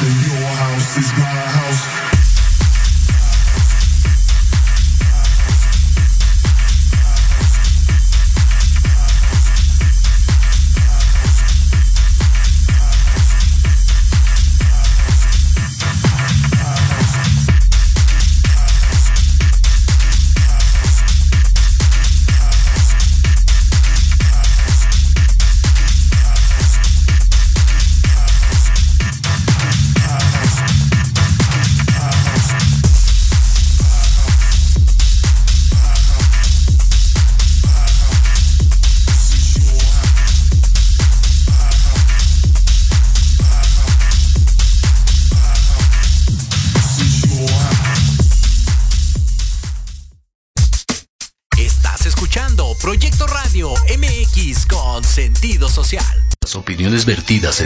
Your house is my house.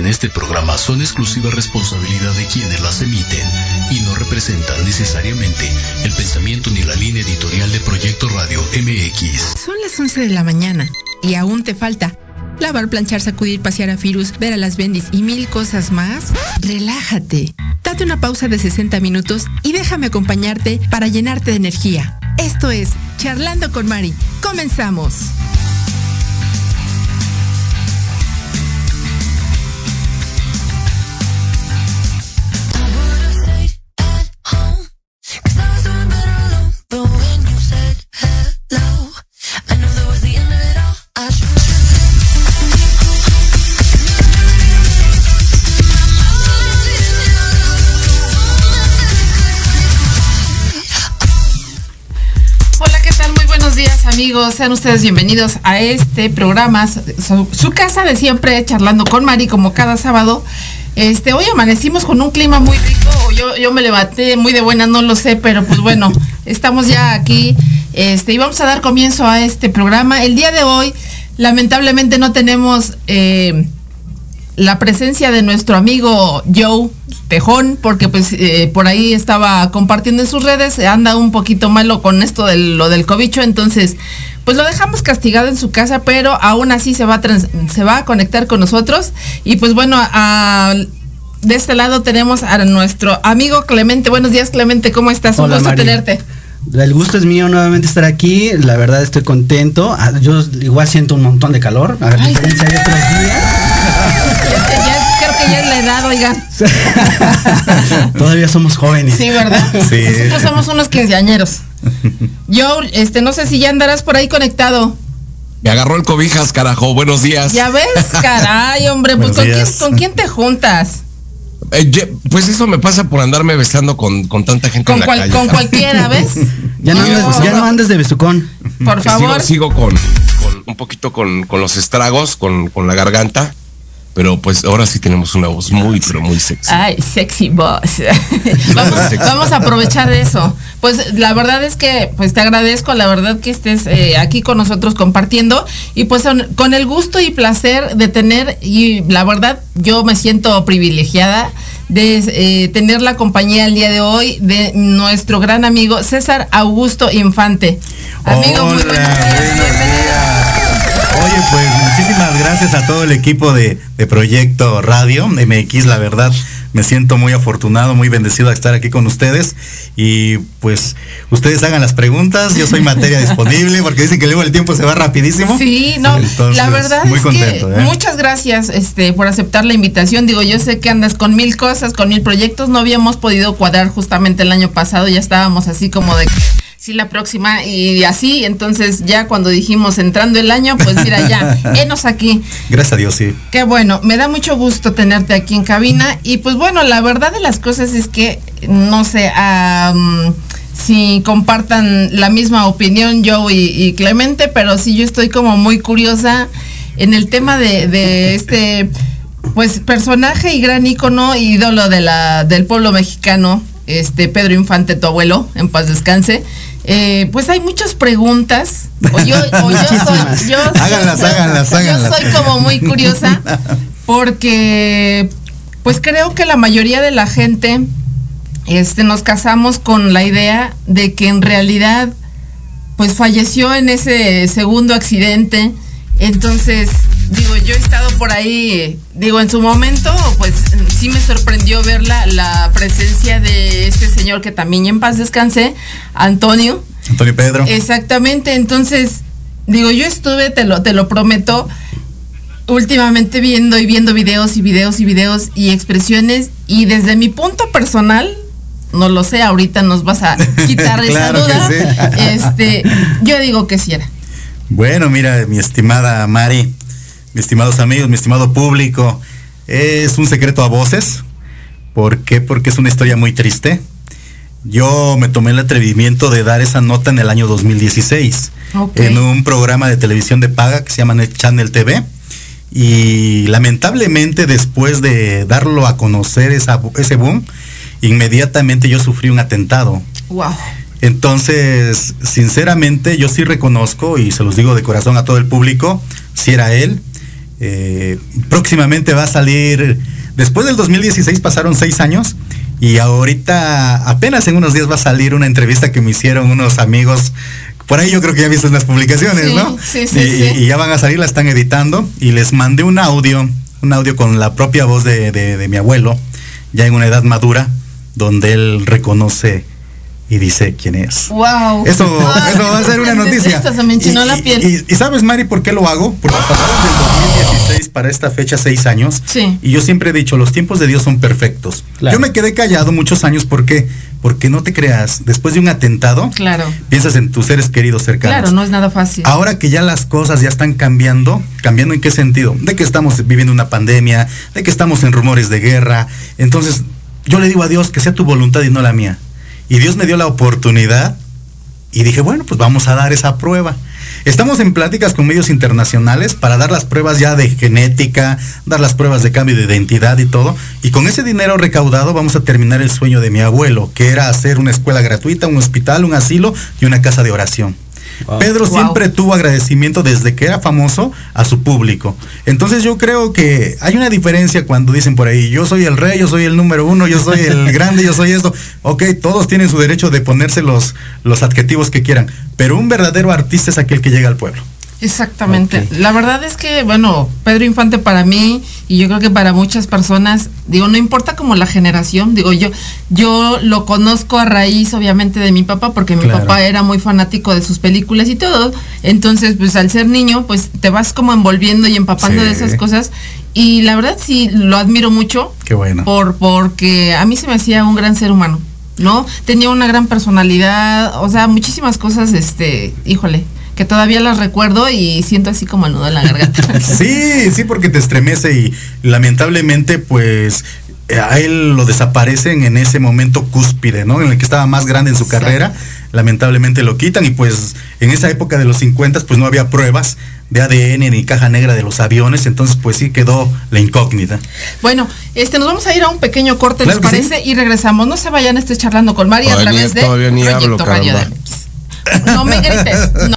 En este programa son exclusiva responsabilidad de quienes las emiten y no representan necesariamente el pensamiento ni la línea editorial de Proyecto Radio MX. Son las 11 de la mañana y aún te falta lavar, planchar, sacudir, pasear a Firus, ver a las bendis y mil cosas más. Relájate. Date una pausa de 60 minutos y déjame acompañarte para llenarte de energía. Esto es Charlando con Mari. Comenzamos. Amigos, sean ustedes bienvenidos a este programa, su, casa de siempre, charlando con Mari como cada sábado. Este, hoy amanecimos con un clima muy rico, yo, yo me levanté muy de buena, no lo sé, pero pues bueno, estamos ya aquí, este, y vamos a dar comienzo a este programa. El día de hoy, lamentablemente no tenemos eh, la presencia de nuestro amigo Joe Tejón, porque pues eh, por ahí estaba compartiendo en sus redes, anda un poquito malo con esto de lo del cobicho, entonces pues lo dejamos castigado en su casa, pero aún así se va a, se va a conectar con nosotros. Y pues bueno, de este lado tenemos a nuestro amigo Clemente. Buenos días Clemente, ¿cómo estás? un gusto tenerte. El gusto es mío nuevamente estar aquí. La verdad estoy contento. Ah, yo igual siento un montón de calor. A diferencia de otros días ya es la edad, oigan. Todavía somos jóvenes. Sí, ¿verdad? Sí. Nosotros somos unos quinceañeros. Yo, este, no sé si ya andarás por ahí conectado. Me agarró el cobijas, carajo. Buenos días. Ya ves, caray, hombre. Pues ¿con quién, te juntas? Eh, pues eso me pasa por andarme besando con, tanta gente con en la calle. Con cualquiera, ¿ves? ya, no andes, ya no andes de besucón. Por favor. Sigo, con, un poquito con, los estragos, con, con la garganta. Pero pues ahora sí tenemos una voz muy, pero muy sexy. Ay, sexy voz. vamos, a aprovechar eso. Pues la verdad es que pues te agradezco, la verdad que estés eh, aquí con nosotros compartiendo y pues con el gusto y placer de tener, y la verdad yo me siento privilegiada de eh, tener la compañía el día de hoy de nuestro gran amigo César Augusto Infante. Amigo, muy buenos días. Oye, pues muchísimas gracias a todo el equipo de, Proyecto Radio MX, la verdad. Me siento muy afortunado, muy bendecido de estar aquí con ustedes. Y pues ustedes hagan las preguntas. Yo soy materia disponible porque dicen que luego el tiempo se va rapidísimo. Sí, no, la verdad muy es contento, que ¿eh? muchas gracias este, por aceptar la invitación. Digo, yo sé que andas con mil cosas, con mil proyectos. No habíamos podido cuadrar justamente el año pasado. Ya estábamos así como de sí, la próxima y así, entonces ya cuando dijimos entrando el año, pues mira, ya, enos aquí. Gracias a Dios, sí. Qué bueno, me da mucho gusto tenerte aquí en cabina y pues bueno, la verdad de las cosas es que, no sé, si compartan la misma opinión yo y, Clemente, pero sí yo estoy como muy curiosa en el tema de, de este pues personaje y gran ícono, ídolo de la, del pueblo mexicano, este Pedro Infante, tu abuelo, en paz descanse. Eh, pues hay muchas preguntas. O yo, soy, yo soy como muy curiosa porque pues creo que la mayoría de la gente este, nos casamos con la idea de que en realidad pues falleció en ese segundo accidente. Entonces, digo, yo he estado por ahí, digo, en su momento, pues sí me sorprendió ver la, la presencia de este señor que también en paz descansé, Antonio. Antonio Pedro. Exactamente, entonces, digo, yo estuve, te lo, te lo prometo, últimamente viendo y viendo videos y videos y videos y expresiones y desde mi punto personal, no lo sé, ahorita nos vas a quitar esa Claro duda. sí. Este, yo digo que sí era. Bueno, mira, mi estimada Mari, mis estimados amigos, mi estimado público, es un secreto a voces. ¿Por qué? Porque es una historia muy triste. Yo me tomé el atrevimiento de dar esa nota en el año 2016 Ok. en un programa de televisión de paga que se llama Channel TV. Y lamentablemente después de darlo a conocer esa, ese boom, inmediatamente yo sufrí un atentado. Wow. Entonces, sinceramente, yo sí reconozco y se los digo de corazón a todo el público, si era él. Eh, próximamente va a salir, después del 2016 pasaron seis años y ahorita apenas en unos días va a salir una entrevista que me hicieron unos amigos. Por ahí yo creo que ya viste unas publicaciones, Sí, ¿no? sí, sí, y, sí. y ya van a salir, la están editando y les mandé un audio, un audio con la propia voz de, de- de mi abuelo, ya en una edad madura, donde él reconoce y dice quién es. Wow. Eso, eso va a ser una noticia. Esto se me enchinó Y- la piel. Y, y sabes, Mari, por qué lo hago? Porque pasaron del 2016 para esta fecha seis años. Sí. Y yo siempre he dicho, los tiempos de Dios son perfectos. Claro. Yo me quedé callado muchos años, ¿por qué? Porque no te creas, después de un atentado, Claro. piensas en tus seres queridos cercanos. Claro, no es nada fácil. Ahora que ya las cosas ya están cambiando, cambiando en qué sentido? De que estamos viviendo una pandemia, de que estamos en rumores de guerra. Entonces, yo le digo a Dios que sea tu voluntad y no la mía. Y Dios me dio la oportunidad y dije, bueno, pues vamos a dar esa prueba. Estamos en pláticas con medios internacionales para dar las pruebas ya de genética, dar las pruebas de cambio de identidad y todo. Y con ese dinero recaudado vamos a terminar el sueño de mi abuelo, que era hacer una escuela gratuita, un hospital, un asilo y una casa de oración. Wow. Pedro Wow. siempre tuvo agradecimiento desde que era famoso a su público. Entonces yo creo que hay una diferencia cuando dicen por ahí, yo soy el rey, yo soy el número uno, yo soy el grande, yo soy esto. Ok, todos tienen su derecho de ponerse los, los adjetivos que quieran, pero un verdadero artista es aquel que llega al pueblo. Exactamente. La verdad es que, bueno, Pedro Infante para mí y yo creo que para muchas personas, digo, no importa como la generación, digo, yo yo lo conozco a raíz obviamente de mi papá porque mi Claro. papá era muy fanático de sus películas y todo. Entonces, pues al ser niño, pues te vas como envolviendo y empapando Sí. de esas cosas y la verdad sí lo admiro mucho Qué bueno. por porque a mí se me hacía un gran ser humano, ¿no? Tenía una gran personalidad, o sea, muchísimas cosas, este, híjole, que todavía las recuerdo y siento así como el nudo en la garganta. Sí, sí, porque te estremece y lamentablemente pues eh, a él lo desaparecen en ese momento cúspide, ¿no? En el que estaba más grande en su Exacto. carrera, lamentablemente lo quitan y pues en esa época de los 50 pues no había pruebas de ADN ni caja negra de los aviones, entonces pues sí quedó la incógnita. Bueno, este, nos vamos a ir a un pequeño corte, Claro ¿les sí. parece? Y regresamos. No se vayan, estés charlando con María a Todavía- través de todavía ni hablo, Radio. No me grites. No.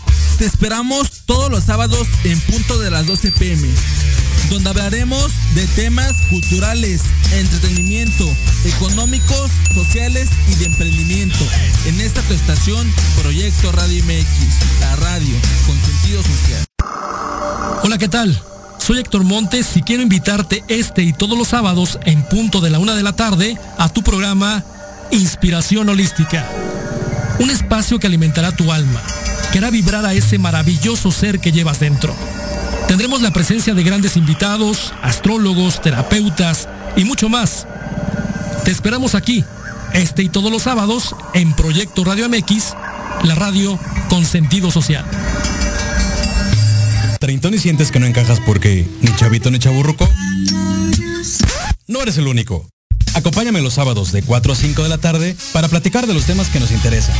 Te esperamos todos los sábados en punto de las 12 pm, donde hablaremos de temas culturales, entretenimiento, económicos, sociales y de emprendimiento. En esta tu estación, Proyecto Radio MX, la radio con sentido social. Hola, ¿qué tal? Soy Héctor Montes y quiero invitarte este y todos los sábados en punto de la una de la tarde a tu programa Inspiración Holística. Un espacio que alimentará tu alma, que hará vibrar a ese maravilloso ser que llevas dentro. Tendremos la presencia de grandes invitados, astrólogos, terapeutas y mucho más. Te esperamos aquí, este y todos los sábados, en Proyecto Radio MX, la radio con sentido social. ¿Treintón y sientes que no encajas porque ni chavito ni chaburruco? No eres el único. Acompáñame los sábados de 4 a 5 de la tarde para platicar de los temas que nos interesan.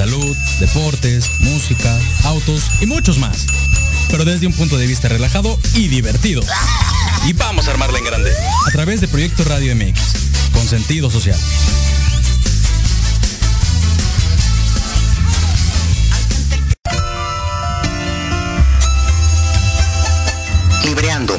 Salud, deportes, música, autos y muchos más. pero desde un punto de vista relajado y divertido. Y vamos a armarla en grande. A través de Proyecto Radio MX, con sentido social. Libreando,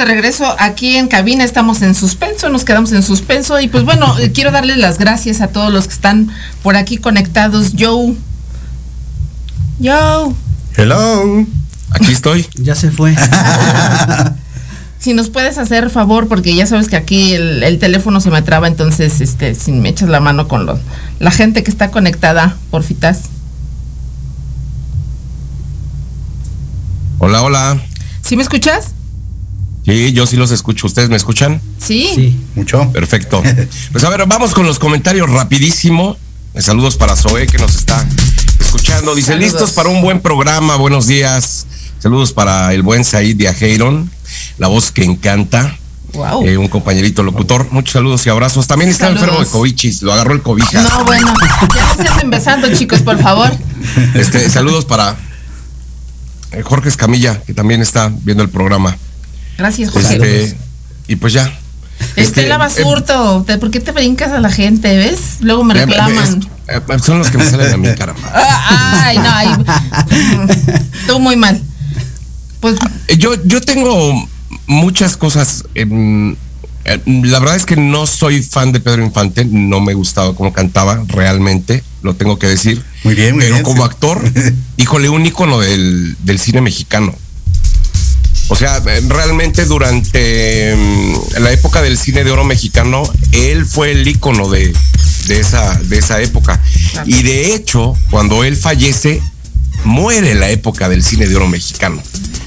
De regreso aquí en cabina, estamos en suspenso, nos quedamos en suspenso y pues bueno, quiero darles las gracias a todos los que están por aquí conectados. Joe. Joe. Hello. Aquí estoy. Ya se fue. si nos puedes hacer favor, porque ya sabes que aquí el, el teléfono se me traba, entonces este, si me echas la mano con los, la gente que está conectada, porfitas. Hola, hola. ¿Sí me escuchas? Sí, yo sí los escucho. ¿Ustedes me escuchan? Sí. Sí. Mucho. Perfecto. Pues a ver, vamos con los comentarios rapidísimo. Saludos para Zoe que nos está escuchando. Dice, Saludos. listos para un buen programa. Buenos días. Saludos para el buen Said Diajeiron, la voz que encanta. Wow. Eh, un compañerito locutor. Muchos saludos y abrazos. También está Saludos. enfermo de covichis. Lo agarró el cobija. No, bueno, ya no se anden besando, chicos, por favor. Este, saludos para eh, Jorge Escamilla, que también está viendo el programa. Gracias, José. Este, y pues ya. Este, Estela Basurto, ¿te- ¿por qué te brincas a la gente, ves? Luego me eh, reclaman. eh, eh, son los que me salen a mí, caramba. Ay, no, ay. Tú muy mal. Pues Eh, Yo, yo tengo muchas cosas. em, eh, la verdad es que no soy fan de Pedro Infante, no me gustaba cómo cantaba realmente, lo tengo que decir. Muy bien, muy Pero bien, como sí. actor, híjole, un ícono del, del cine mexicano. O sea, realmente durante em, la época del cine de oro mexicano, él fue el ícono de, de esa, de esa época. Y de hecho, cuando él fallece, muere la época del cine de oro mexicano.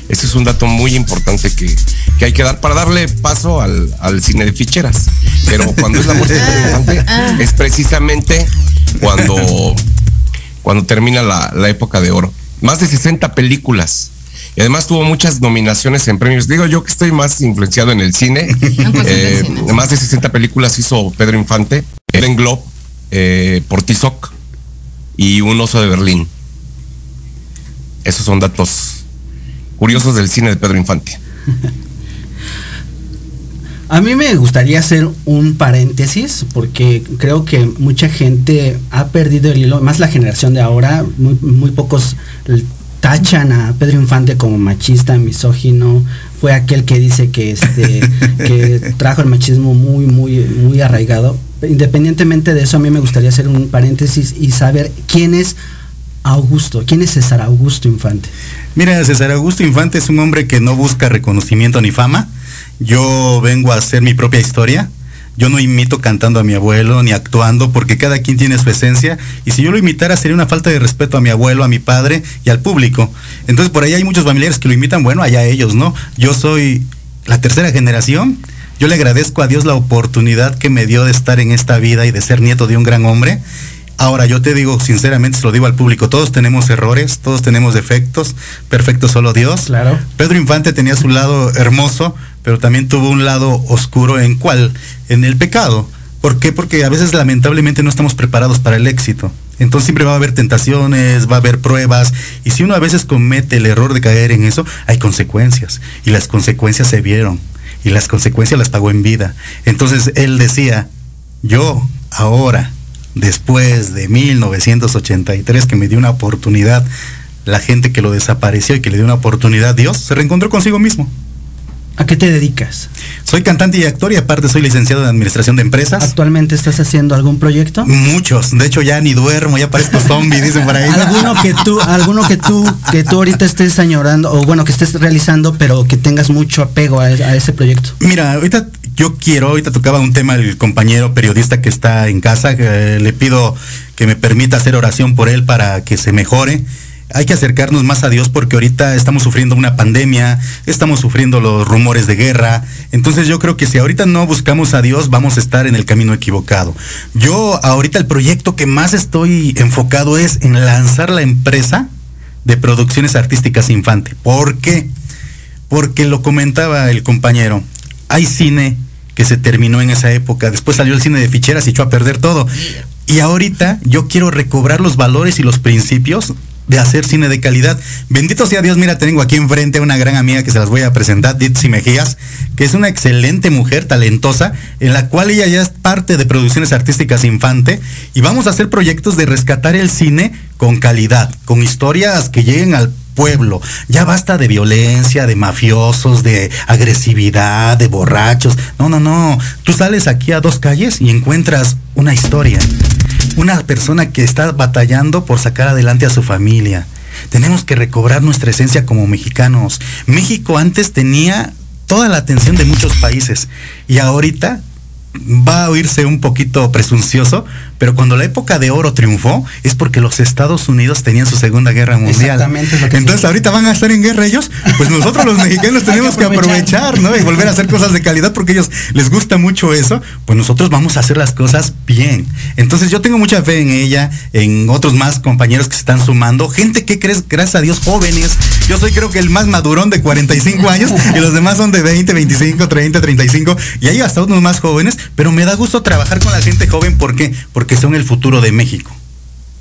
Ese es un dato muy importante que, que hay que dar para darle paso al, al cine de ficheras. Pero cuando es la muerte de Pedro Infante, es precisamente cuando, cuando termina la, la época de oro. Más de 60 películas. Y además tuvo muchas nominaciones en premios. Digo yo que estoy más influenciado en el cine. Eh, más de 60 películas hizo Pedro Infante. Eren Globe, eh, Portizoc y Un oso de Berlín. Esos son datos curiosos del cine de Pedro Infante. A mí me gustaría hacer un paréntesis porque creo que mucha gente ha perdido el hilo, más la generación de ahora, muy, muy pocos tachan a Pedro Infante como machista, misógino, fue aquel que dice que este que trajo el machismo muy muy muy arraigado. Independientemente de eso, a mí me gustaría hacer un paréntesis y saber quién es Augusto, quién es César Augusto Infante. Mira, César Augusto Infante es un hombre que no busca reconocimiento ni fama. Yo vengo a hacer mi propia historia. Yo no imito cantando a mi abuelo ni actuando porque cada quien tiene su esencia y si yo lo imitara sería una falta de respeto a mi abuelo, a mi padre y al público. Entonces por ahí hay muchos familiares que lo imitan, bueno, allá ellos, ¿no? Yo soy la tercera generación. Yo le agradezco a Dios la oportunidad que me dio de estar en esta vida y de ser nieto de un gran hombre. Ahora, yo te digo, sinceramente, se lo digo al público, todos tenemos errores, todos tenemos defectos, perfecto solo Dios. Claro. Pedro Infante tenía su lado hermoso, pero también tuvo un lado oscuro en cuál? En el pecado. ¿Por qué? Porque a veces lamentablemente no estamos preparados para el éxito. Entonces siempre va a haber tentaciones, va a haber pruebas, y si uno a veces comete el error de caer en eso, hay consecuencias, y las consecuencias se vieron, y las consecuencias las pagó en vida. Entonces él decía, yo ahora, después de 1983, que me dio una oportunidad, la gente que lo desapareció y que le dio una oportunidad, Dios se reencontró consigo mismo. ¿A qué te dedicas? Soy cantante y actor y aparte soy licenciado en administración de empresas. ¿Actualmente estás haciendo algún proyecto? Muchos. De hecho ya ni duermo, ya parezco zombie, dicen por ahí. ¿Alguno que tú, alguno que tú, que tú ahorita estés añorando, o bueno, que estés realizando, pero que tengas mucho apego a, a ese proyecto? Mira, ahorita yo quiero, ahorita tocaba un tema el compañero periodista que está en casa, que le pido que me permita hacer oración por él para que se mejore hay que acercarnos más a Dios porque ahorita estamos sufriendo una pandemia, estamos sufriendo los rumores de guerra. Entonces yo creo que si ahorita no buscamos a Dios, vamos a estar en el camino equivocado. Yo ahorita el proyecto que más estoy enfocado es en lanzar la empresa de producciones artísticas infante. ¿Por qué? Porque lo comentaba el compañero, hay cine que se terminó en esa época, después salió el cine de ficheras y echó a perder todo. Y ahorita yo quiero recobrar los valores y los principios de hacer cine de calidad. Bendito sea Dios, mira, tengo aquí enfrente a una gran amiga que se las voy a presentar, Ditsi Mejías, que es una excelente mujer, talentosa, en la cual ella ya es parte de producciones artísticas infante, y vamos a hacer proyectos de rescatar el cine con calidad, con historias que lleguen al pueblo. Ya basta de violencia, de mafiosos, de agresividad, de borrachos. No, no, no. Tú sales aquí a dos calles y encuentras una historia una persona que está batallando por sacar adelante a su familia. Tenemos que recobrar nuestra esencia como mexicanos. México antes tenía toda la atención de muchos países y ahorita va a oírse un poquito presuncioso, pero cuando la época de oro triunfó es porque los Estados Unidos tenían su Segunda Guerra Mundial. Entonces ahorita van a estar en guerra ellos, pues nosotros los mexicanos tenemos que aprovechar, ¿no? Y volver a hacer cosas de calidad porque ellos les gusta mucho eso, pues nosotros vamos a hacer las cosas bien. Entonces yo tengo mucha fe en ella, en otros más compañeros que se están sumando, gente que crees, gracias a Dios, jóvenes. Yo soy creo que el más madurón de 45 años y los demás son de 20, 25, 30, 35 y hay hasta unos más jóvenes, pero me da gusto trabajar con la gente joven, ¿por qué? Porque son el futuro de México.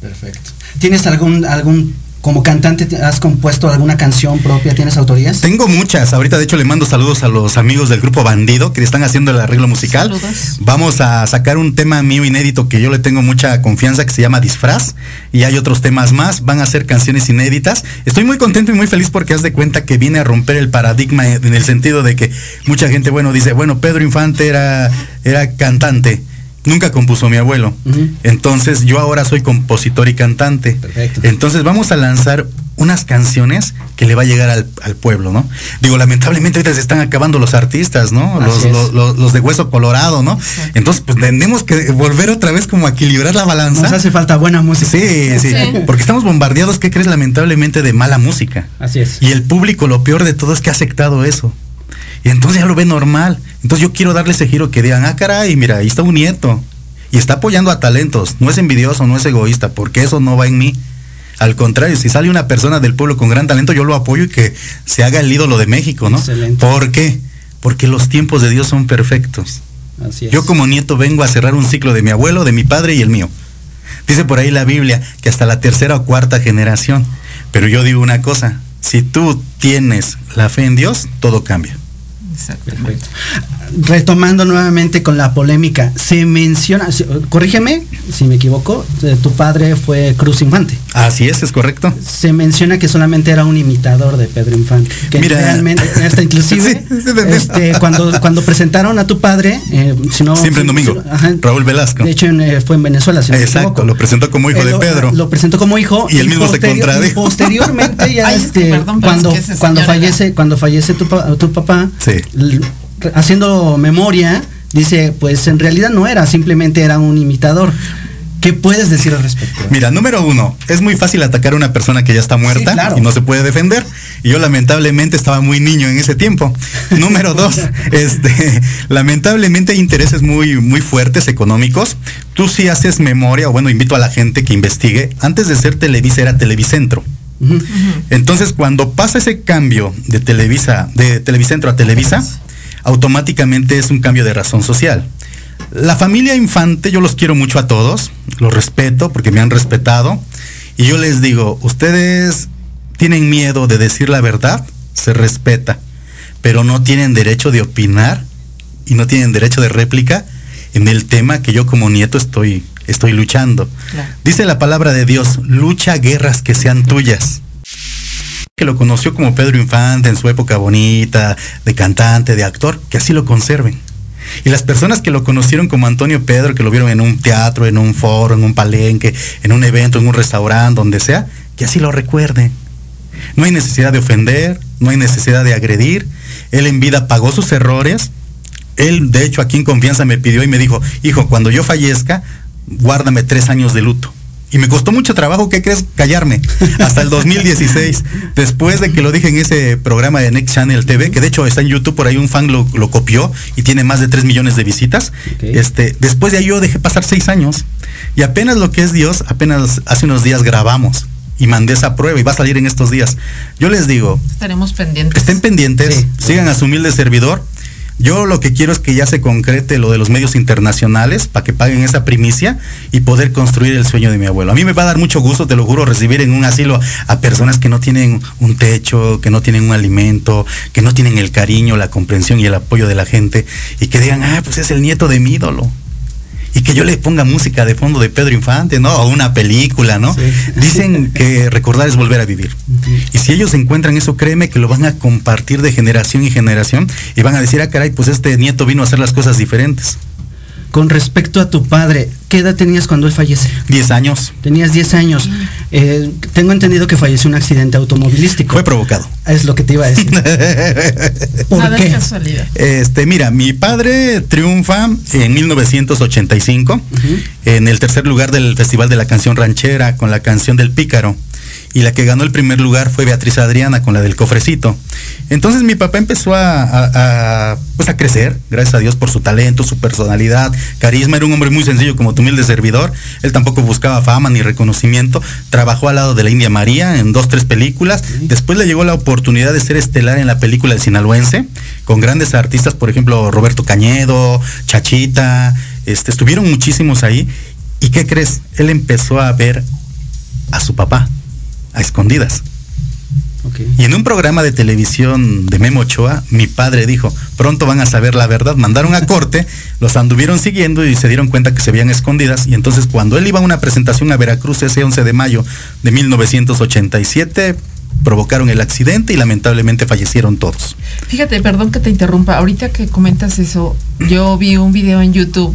Perfecto. ¿Tienes algún, algún como cantante has compuesto alguna canción propia? ¿Tienes autorías? Tengo muchas. Ahorita de hecho le mando saludos a los amigos del grupo Bandido que están haciendo el arreglo musical. Saludos. Vamos a sacar un tema mío inédito que yo le tengo mucha confianza que se llama Disfraz y hay otros temas más. Van a ser canciones inéditas. Estoy muy contento y muy feliz porque haz de cuenta que viene a romper el paradigma en el sentido de que mucha gente, bueno, dice, bueno, Pedro Infante era, era cantante nunca compuso mi abuelo. Entonces yo ahora soy compositor y cantante. Perfecto. Entonces vamos a lanzar unas canciones que le va a llegar al, pueblo, ¿no? Digo, lamentablemente ahorita se están acabando los artistas, ¿no? Los, de hueso colorado, ¿no? Entonces, pues tenemos que volver otra vez como a equilibrar la balanza. Nos hace falta buena música. Sí, sí, Porque estamos bombardeados, ¿qué crees? Lamentablemente de mala música. Así es. Y el público, lo peor de todo es que ha aceptado eso. Y entonces ya lo ve normal. Entonces yo quiero darle ese giro que digan, ah, caray, mira, ahí está un nieto. Y está apoyando a talentos. No es envidioso, no es egoísta, porque eso no va en mí. Al contrario, si sale una persona del pueblo con gran talento, yo lo apoyo y que se haga el ídolo de México, ¿no? Excelente. ¿Por qué? Porque los tiempos de Dios son perfectos. Así es. Yo como nieto vengo a cerrar un ciclo de mi abuelo, de mi padre y el mío. Dice por ahí la Biblia que hasta la tercera o cuarta generación. Pero yo digo una cosa, si tú tienes la fe en Dios, todo cambia. Perfecto. Retomando nuevamente con la polémica, se menciona, corrígeme si me equivoco, eh, tu padre fue Cruz Infante. Así es, es correcto. Se menciona que solamente era un imitador de Pedro Infante. Que Mira, realmente, hasta inclusive, este, cuando, cuando presentaron a tu padre, eh, si no, siempre en domingo, Raúl Velasco. De hecho, eh, fue en Venezuela. Si Exacto, lo presentó como hijo de Pedro. Lo, presentó como hijo y él mismo se contradijo. Posteriormente, ya este, cuando, cuando fallece, cuando fallece tu, tu papá, sí haciendo memoria, dice, pues en realidad no era, simplemente era un imitador. ¿Qué puedes decir al respecto? Mira, número uno, es muy fácil atacar a una persona que ya está muerta y no se puede defender. Y yo lamentablemente estaba muy niño en ese tiempo. número dos, este, lamentablemente hay intereses muy, muy fuertes económicos. Tú sí haces memoria, o bueno, invito a la gente que investigue. Antes de ser Televisa era Televicentro. Entonces, cuando pasa ese cambio de Televisa, de Televicentro a Televisa, automáticamente es un cambio de razón social. La familia infante, yo los quiero mucho a todos, los respeto porque me han respetado. Y yo les digo, ustedes tienen miedo de decir la verdad, se respeta, pero no tienen derecho de opinar y no tienen derecho de réplica en el tema que yo como nieto estoy, estoy luchando. Dice la palabra de Dios, lucha guerras que sean tuyas. que lo conoció como Pedro Infante en su época bonita, de cantante, de actor, que así lo conserven. Y las personas que lo conocieron como Antonio Pedro, que lo vieron en un teatro, en un foro, en un palenque, en un evento, en un restaurante, donde sea, que así lo recuerden. No hay necesidad de ofender, no hay necesidad de agredir. Él en vida pagó sus errores. Él, de hecho, aquí en confianza me pidió y me dijo, hijo, cuando yo fallezca, guárdame tres años de luto. Y me costó mucho trabajo, ¿qué crees? Callarme. Hasta el 2016. después de que lo dije en ese programa de Next Channel TV, que de hecho está en YouTube, por ahí un fan lo, copió y tiene más de 3 millones de visitas. Este, después de ahí yo dejé pasar 6 años. Y apenas lo que es Dios, apenas hace unos días grabamos y mandé esa prueba y va a salir en estos días. Yo les digo. Estaremos pendientes. Estén pendientes, sigan a su humilde servidor. Yo lo que quiero es que ya se concrete lo de los medios internacionales para que paguen esa primicia y poder construir el sueño de mi abuelo. A mí me va a dar mucho gusto, te lo juro, recibir en un asilo a personas que no tienen un techo, que no tienen un alimento, que no tienen el cariño, la comprensión y el apoyo de la gente y que digan, ah, pues es el nieto de mi ídolo y que yo le ponga música de fondo de Pedro Infante, ¿no? O una película, ¿no? Dicen que recordar es volver a vivir. Y si ellos encuentran eso, créeme que lo van a compartir de generación y generación y van a decir, ah, caray, pues este nieto vino a hacer las cosas diferentes. Con respecto a tu padre, ¿qué edad tenías cuando él fallece? Diez años. Tenías diez años. Eh, tengo entendido que falleció en un accidente automovilístico. Fue provocado. Es lo que te iba a decir. ¿Por qué? Casualidad. Este, mira, mi padre triunfa en 1985 en el tercer lugar del Festival de la Canción Ranchera con la canción del Pícaro y la que ganó el primer lugar fue Beatriz Adriana con la del cofrecito. Entonces mi papá empezó a, pues a crecer, gracias a Dios por su talento, su personalidad, carisma, era un hombre muy sencillo como tu humilde servidor, él tampoco buscaba fama ni reconocimiento, trabajó al lado de la India María en dos, tres películas, después le llegó la oportunidad de ser estelar en la película El Sinaloense, con grandes artistas, por ejemplo Roberto Cañedo, Chachita, este, estuvieron muchísimos ahí, ¿y qué crees? Él empezó a ver a su papá a escondidas. Y en un programa de televisión de Memo Ochoa, mi padre dijo, pronto van a saber la verdad. Mandaron a corte, los anduvieron siguiendo y se dieron cuenta que se veían escondidas. Y entonces cuando él iba a una presentación a Veracruz ese 11 de mayo de 1987, provocaron el accidente y lamentablemente fallecieron todos. Fíjate, perdón que te interrumpa, ahorita que comentas eso, yo vi un video en YouTube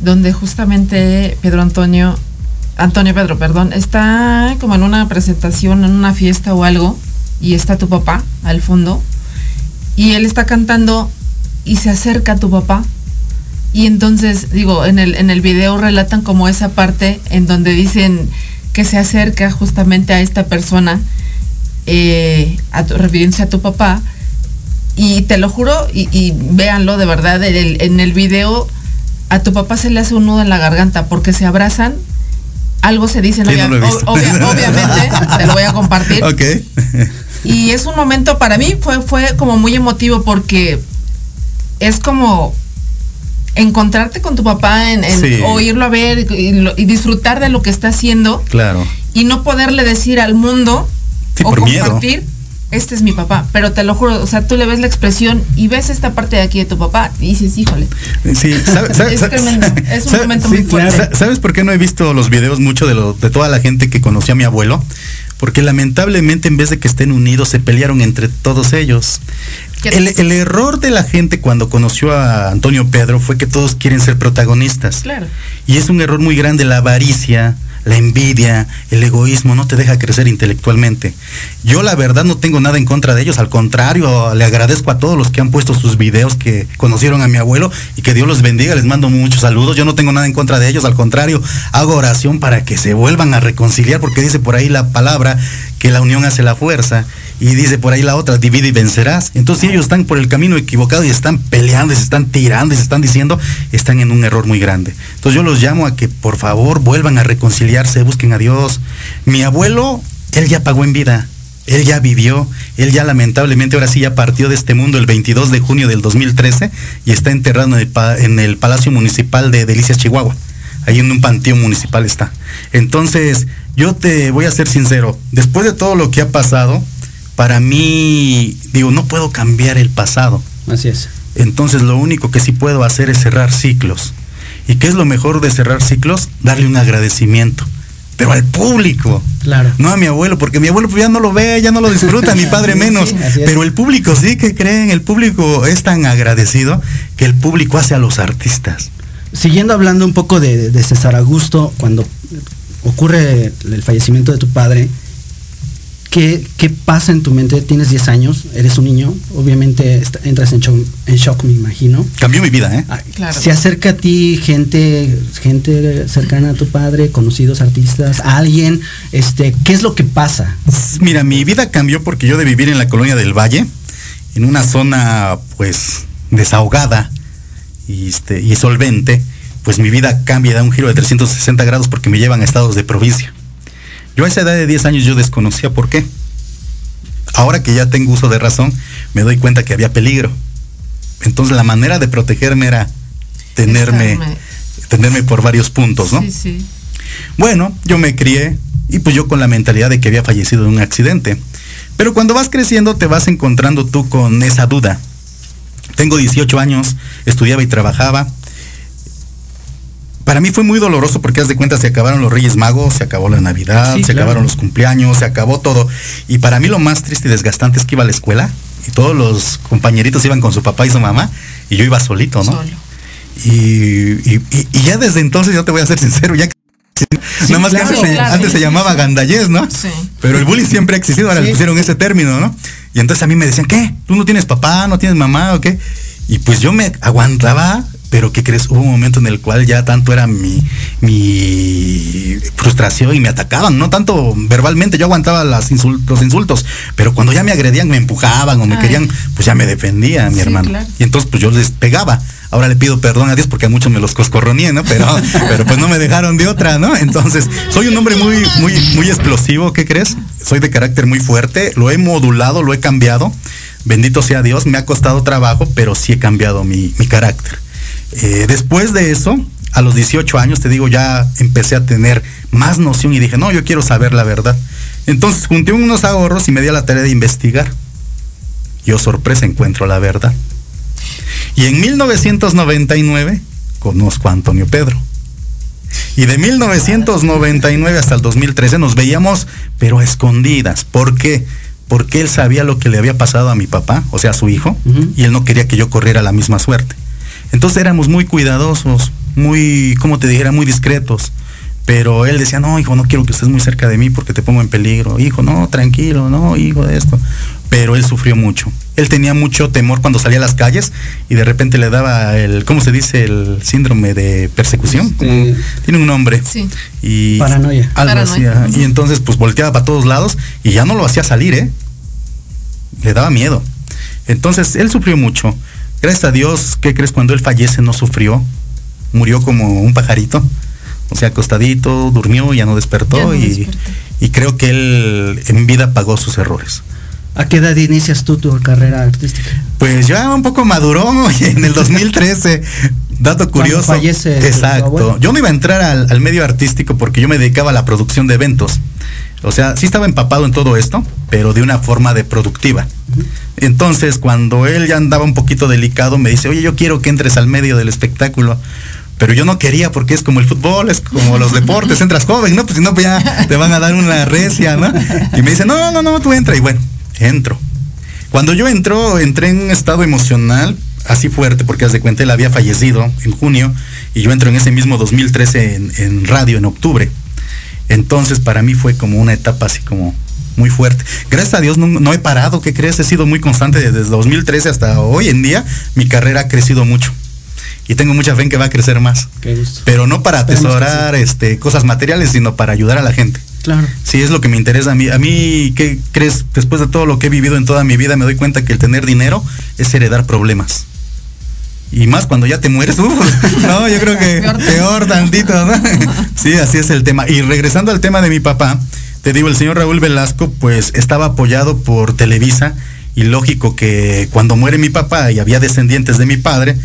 donde justamente Pedro Antonio Antonio Pedro, perdón, está como en una presentación, en una fiesta o algo, y está tu papá al fondo, y él está cantando y se acerca a tu papá. Y entonces, digo, en el, en el video relatan como esa parte en donde dicen que se acerca justamente a esta persona, eh, a tu, refiriéndose a tu papá, y te lo juro, y, véanlo de verdad, en el, en el video a tu papá se le hace un nudo en la garganta porque se abrazan algo se dice, obviamente, te lo voy a compartir. Ok. Y es un momento, para mí fue, fue como muy emotivo porque es como encontrarte con tu papá, en, oírlo a ver y, disfrutar de lo que está haciendo. Claro. Y no poderle decir al mundo o compartir este es mi papá, pero te lo juro, o sea, tú le ves la expresión y ves esta parte de aquí de tu papá y dices, híjole. Sí, es tremendo, es un momento muy fuerte. ¿Sabes por qué no he visto los videos mucho de, lo, de toda la gente que conoció a mi abuelo? Porque lamentablemente en vez de que estén unidos, se pelearon entre todos ellos. El, el, error de la gente cuando conoció a Antonio Pedro fue que todos quieren ser protagonistas. Claro. Y es un error muy grande la avaricia, la envidia, el egoísmo no te deja crecer intelectualmente. Yo la verdad no tengo nada en contra de ellos, al contrario, le agradezco a todos los que han puesto sus videos que conocieron a mi abuelo y que Dios los bendiga, les mando muchos saludos, yo no tengo nada en contra de ellos, al contrario, hago oración para que se vuelvan a reconciliar porque dice por ahí la palabra que la unión hace la fuerza y dice por ahí la otra, divide y vencerás. Entonces si ellos están por el camino equivocado y están peleando y se están tirando y se están diciendo, están en un error muy grande. Entonces yo los llamo a que por favor vuelvan a reconciliarse, busquen a Dios. Mi abuelo, él ya pagó en vida. Él ya vivió, él ya lamentablemente ahora sí ya partió de este mundo el 22 de junio del 2013 y está enterrado en el, Palacio Municipal de Delicias, Chihuahua. Ahí en un panteón municipal está. Entonces, yo te voy a ser sincero, después de todo lo que ha pasado, para mí, digo, no puedo cambiar el pasado. Así es. Entonces lo único que sí puedo hacer es cerrar ciclos. ¿Y qué es lo mejor de cerrar ciclos? Darle un agradecimiento, pero al público. Claro. No a mi abuelo, porque mi abuelo pues, ya no lo ve, ya no lo disfruta, mi padre menos. Sí. Pero el público sí que creen, el público es tan agradecido que el público hace a los artistas. Siguiendo hablando un poco de, de César Augusto, cuando ocurre el fallecimiento de tu padre, ¿qué, qué pasa en tu mente? Tienes 10 años, eres un niño, obviamente entras en shock, en shock, me imagino. Cambió mi vida, ¿eh? Ah, Claro. Se acerca a ti gente, gente cercana a tu padre, conocidos artistas, alguien, este, ¿qué es lo que pasa? Mira, mi vida cambió porque yo de vivir en la colonia del Valle, en una zona pues desahogada y, este, y solvente, pues mi vida cambia y da un giro de 360 grados porque me llevan a estados de provincia. Yo a esa edad de 10 años yo desconocía por qué. Ahora que ya tengo uso de razón, me doy cuenta que había peligro. Entonces la manera de protegerme era tenerme, Estarme- tenerme por varios puntos, ¿no? Sí, sí. Bueno, yo me crié y pues yo con la mentalidad de que había fallecido en un accidente. Pero cuando vas creciendo te vas encontrando tú con esa duda. Tengo 18 años, estudiaba y trabajaba. Para mí fue muy doloroso porque haz de cuenta se acabaron los Reyes Magos, se acabó la Navidad, Sí, se claro. acabaron los cumpleaños, se acabó todo. Y para mí lo más triste y desgastante es que iba a la escuela y todos los compañeritos iban con su papá y su mamá y yo iba solito, ¿no? Solo. Y, y- y- y ya desde entonces, yo te voy a ser sincero, ya que nada más claro, que antes, se, antes se llamaba gandallez, ¿no? Sí. Pero el bullying siempre ha existido, ahora le Sí. pusieron ese término, ¿no? Y entonces a mí me decían, ¿qué? ¿Tú no tienes papá, no tienes mamá o qué? Y pues yo me aguantaba, pero ¿qué crees? Hubo un momento en el cual ya tanto era mi, mi frustración y me atacaban, no tanto verbalmente, yo aguantaba las insul- los insultos, pero cuando ya me agredían, me empujaban o me Ay. querían, pues ya me defendía mi Sí, hermano. claro. Y entonces pues yo les pegaba. Ahora le pido perdón a Dios porque a muchos me los coscorroneé, ¿no? Pero, pero pues no me dejaron de otra, ¿no? Entonces, soy un hombre muy, muy, muy explosivo, ¿qué crees? Soy de carácter muy fuerte, lo he modulado, lo he cambiado. Bendito sea Dios, me ha costado trabajo, pero sí he cambiado mi, mi carácter. Eh, después de eso, a los 18 años, te digo, ya empecé a tener más noción y dije, no, yo quiero saber la verdad. Entonces junté unos ahorros y me di a la tarea de investigar. Yo sorpresa encuentro la verdad. Y en 1999 conozco a Antonio Pedro. Y de 1999 hasta el 2013 nos veíamos, pero a escondidas. ¿Por qué? Porque él sabía lo que le había pasado a mi papá, o sea, a su hijo, y él no quería que yo corriera la misma suerte. Entonces éramos muy cuidadosos, muy, como te dijera, muy discretos. Pero él decía, no, hijo, no quiero que estés muy cerca de mí porque te pongo en peligro. Hijo, no, tranquilo, no, hijo de esto. Pero él sufrió mucho. Él tenía mucho temor cuando salía a las calles y de repente le daba el, ¿cómo se dice? El síndrome de persecución. Este- Como- tiene un nombre. Sí. Y Paranoia. Algo Paranoia. así. Y entonces pues volteaba para todos lados y ya no lo hacía salir, ¿eh? Le daba miedo. Entonces él sufrió mucho. Gracias a Dios, ¿qué crees? Cuando él fallece no sufrió. Murió como un pajarito. O sea, acostadito, durmió, ya no despertó Ya no y, y creo que él en vida pagó sus errores. ¿A qué edad inicias tú tu carrera artística? Pues ya un poco maduró en el 2013. Dato curioso. fallece Exacto. Yo no iba a entrar al, al medio artístico porque yo me dedicaba a la producción de eventos. O sea, sí estaba empapado en todo esto, pero de una forma de productiva. Entonces, cuando él ya andaba un poquito delicado, me dice, oye, yo quiero que entres al medio del espectáculo. Pero yo no quería porque es como el fútbol, es como los deportes, entras joven, ¿no? Pues si no, pues ya te van a dar una recia, ¿no? Y me dice, no, no, no, tú entra. Y bueno, entro. Cuando yo entro, entré en un estado emocional así fuerte, porque haz de cuenta, él había fallecido en junio y yo entro en ese mismo 2013 en, en radio, en octubre. Entonces para mí fue como una etapa así como muy fuerte. Gracias a Dios no, no he parado, ¿qué crees? He sido muy constante desde 2013 hasta hoy en día. Mi carrera ha crecido mucho y tengo mucha fe en que va a crecer más. Qué gusto. Pero no para atesorar este, cosas materiales, sino para ayudar a la gente. Claro. Sí, es lo que me interesa a mí. A mí, ¿qué crees? Después de todo lo que he vivido en toda mi vida, me doy cuenta que el tener dinero es heredar problemas. Y más cuando ya te mueres, uf, no, yo creo que Peor. tantito, ¿no? Sí, así es el tema. Y regresando al tema de mi papá, te digo, el señor Raúl Velasco, pues estaba apoyado por Televisa y lógico que cuando muere mi papá y había descendientes de mi padre,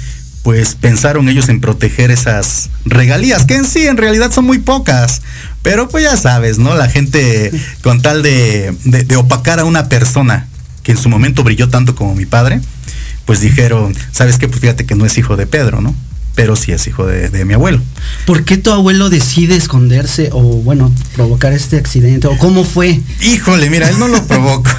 pues pensaron ellos en proteger esas regalías, que en sí en realidad son muy pocas. Pero pues ya sabes, ¿no? La gente con tal de, de- de opacar a una persona que en su momento brilló tanto como mi padre, pues dijeron, ¿sabes qué? Pues fíjate que no es hijo de Pedro, ¿no? Pero sí es hijo de, de mi abuelo. ¿Por qué tu abuelo decide esconderse o, bueno, provocar este accidente? ¿O cómo fue? Híjole, mira, él no lo provocó.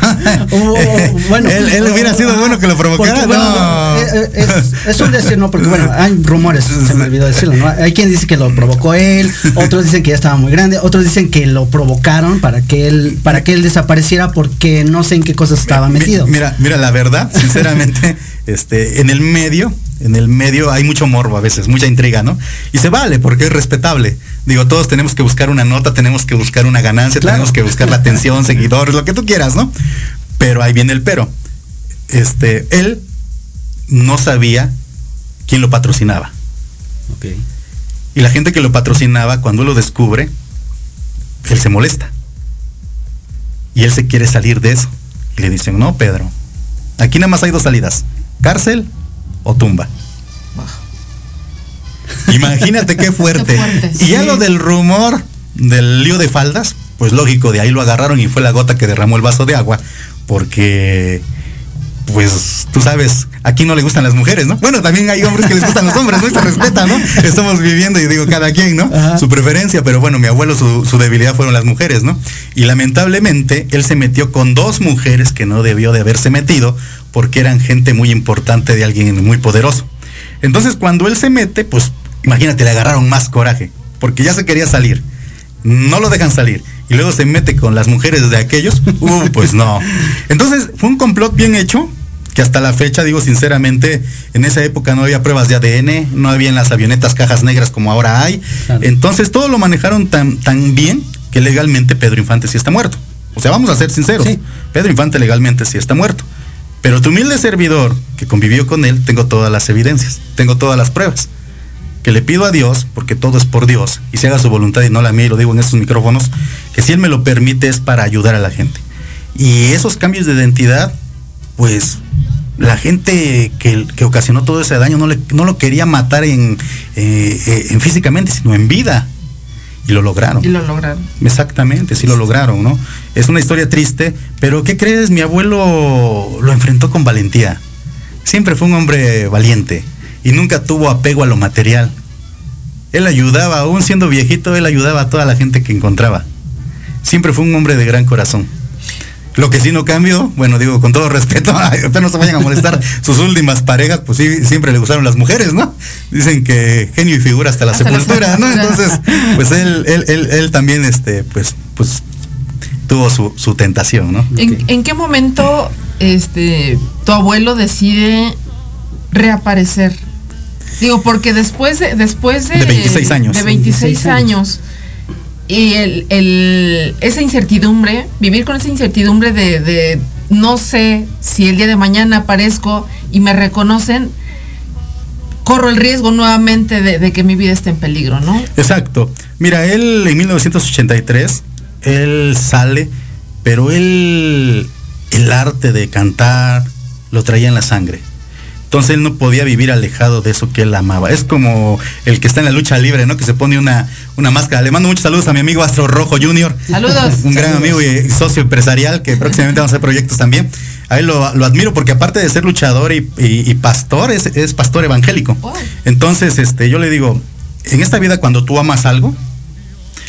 O- o- bueno, él, él hubiera sido bueno que lo provocara. Bueno, no. eh, eh, es, es un decir, ¿no? Porque, bueno, hay rumores, se me olvidó decirlo, ¿no? Hay quien dice que lo provocó él, otros dicen que ya estaba muy grande, otros dicen que lo provocaron para que él, para que él desapareciera porque no sé en qué cosas estaba metido. Mira, mira, la verdad, sinceramente, este, en el medio, en el medio hay mucho morbo a veces, mucha intriga, ¿no? Y se vale porque es respetable. Digo, todos tenemos que buscar una nota, tenemos que buscar una ganancia, Claro. tenemos que buscar la atención, seguidores, lo que tú quieras, ¿no? Pero ahí viene el pero. Este, él no sabía quién lo patrocinaba. Y la gente que lo patrocinaba, cuando lo descubre, él se molesta. Y él se quiere salir de eso. Y le dicen, no, Pedro, aquí nada más hay dos salidas, cárcel o tumba. Imagínate qué fuerte. Qué fuerte, y ya lo del rumor del lío de faldas, pues lógico, de ahí lo agarraron y fue la gota que derramó el vaso de agua, porque pues tú sabes, aquí no le gustan las mujeres, ¿no? Bueno, también hay hombres que les gustan los hombres, ¿no? Y se respeta, ¿no? Estamos viviendo y digo cada quien, ¿no? Ajá. Su preferencia, pero bueno, mi abuelo su, su debilidad fueron las mujeres, ¿no? Y lamentablemente él se metió con dos mujeres que no debió de haberse metido porque eran gente muy importante de alguien muy poderoso. Entonces cuando él se mete, pues imagínate, le agarraron más coraje, porque ya se quería salir. No lo dejan salir. Y luego se mete con las mujeres de aquellos. Uh, pues no. Entonces fue un complot bien hecho, que hasta la fecha, digo sinceramente, en esa época no había pruebas de ADN, no había en las avionetas cajas negras como ahora hay. Entonces todo lo manejaron tan, tan bien que legalmente Pedro Infante sí está muerto. O sea, vamos a ser sinceros. Sí. Pedro Infante legalmente sí está muerto. Pero tu humilde servidor, que convivió con él, tengo todas las evidencias, tengo todas las pruebas. Que le pido a Dios, porque todo es por Dios, y se haga su voluntad y no la mía, y lo digo en estos micrófonos, que si Él me lo permite es para ayudar a la gente. Y esos cambios de identidad, pues la gente que, que ocasionó todo ese daño no, no lo quería matar en, eh, eh, en físicamente, sino en vida. Y lo lograron. Y lo lograron. Exactamente, sí lo lograron, ¿no? Es una historia triste, pero ¿qué crees? Mi abuelo lo enfrentó con valentía. Siempre fue un hombre valiente y nunca tuvo apego a lo material. Él ayudaba, aún siendo viejito, él ayudaba a toda la gente que encontraba. Siempre fue un hombre de gran corazón. Lo que sí no cambió, bueno, digo con todo respeto, no se vayan a molestar, sus últimas parejas, pues sí, siempre le gustaron las mujeres, ¿no? Dicen que genio y figura hasta la Hasta la sepultura, ¿no? Entonces, pues él, él, él, él también, este, pues, pues, tuvo su, su tentación, ¿no? ¿En, en qué momento este tu abuelo decide reaparecer? Digo, porque después de, después de, De 26 años. De 26 26 años. Y el, el- esa incertidumbre, vivir con esa incertidumbre de, no sé si el día de mañana aparezco y me reconocen, corro el riesgo nuevamente de, de que mi vida esté en peligro, ¿no? Exacto. Mira, él en 1983, él sale, pero él, el arte de cantar, lo traía en la sangre. Entonces él no podía vivir alejado de eso que él amaba. Es como el que está en la lucha libre, ¿no? Que se pone una, una máscara. Le mando muchos saludos a mi amigo Astro Rojo Jr. Saludos. Un gran amigo y socio empresarial que próximamente vamos a hacer proyectos también. A él lo, lo admiro porque aparte de ser luchador y, y- y pastor, es, es pastor evangélico. Entonces, este, yo le digo, en esta vida cuando tú amas algo,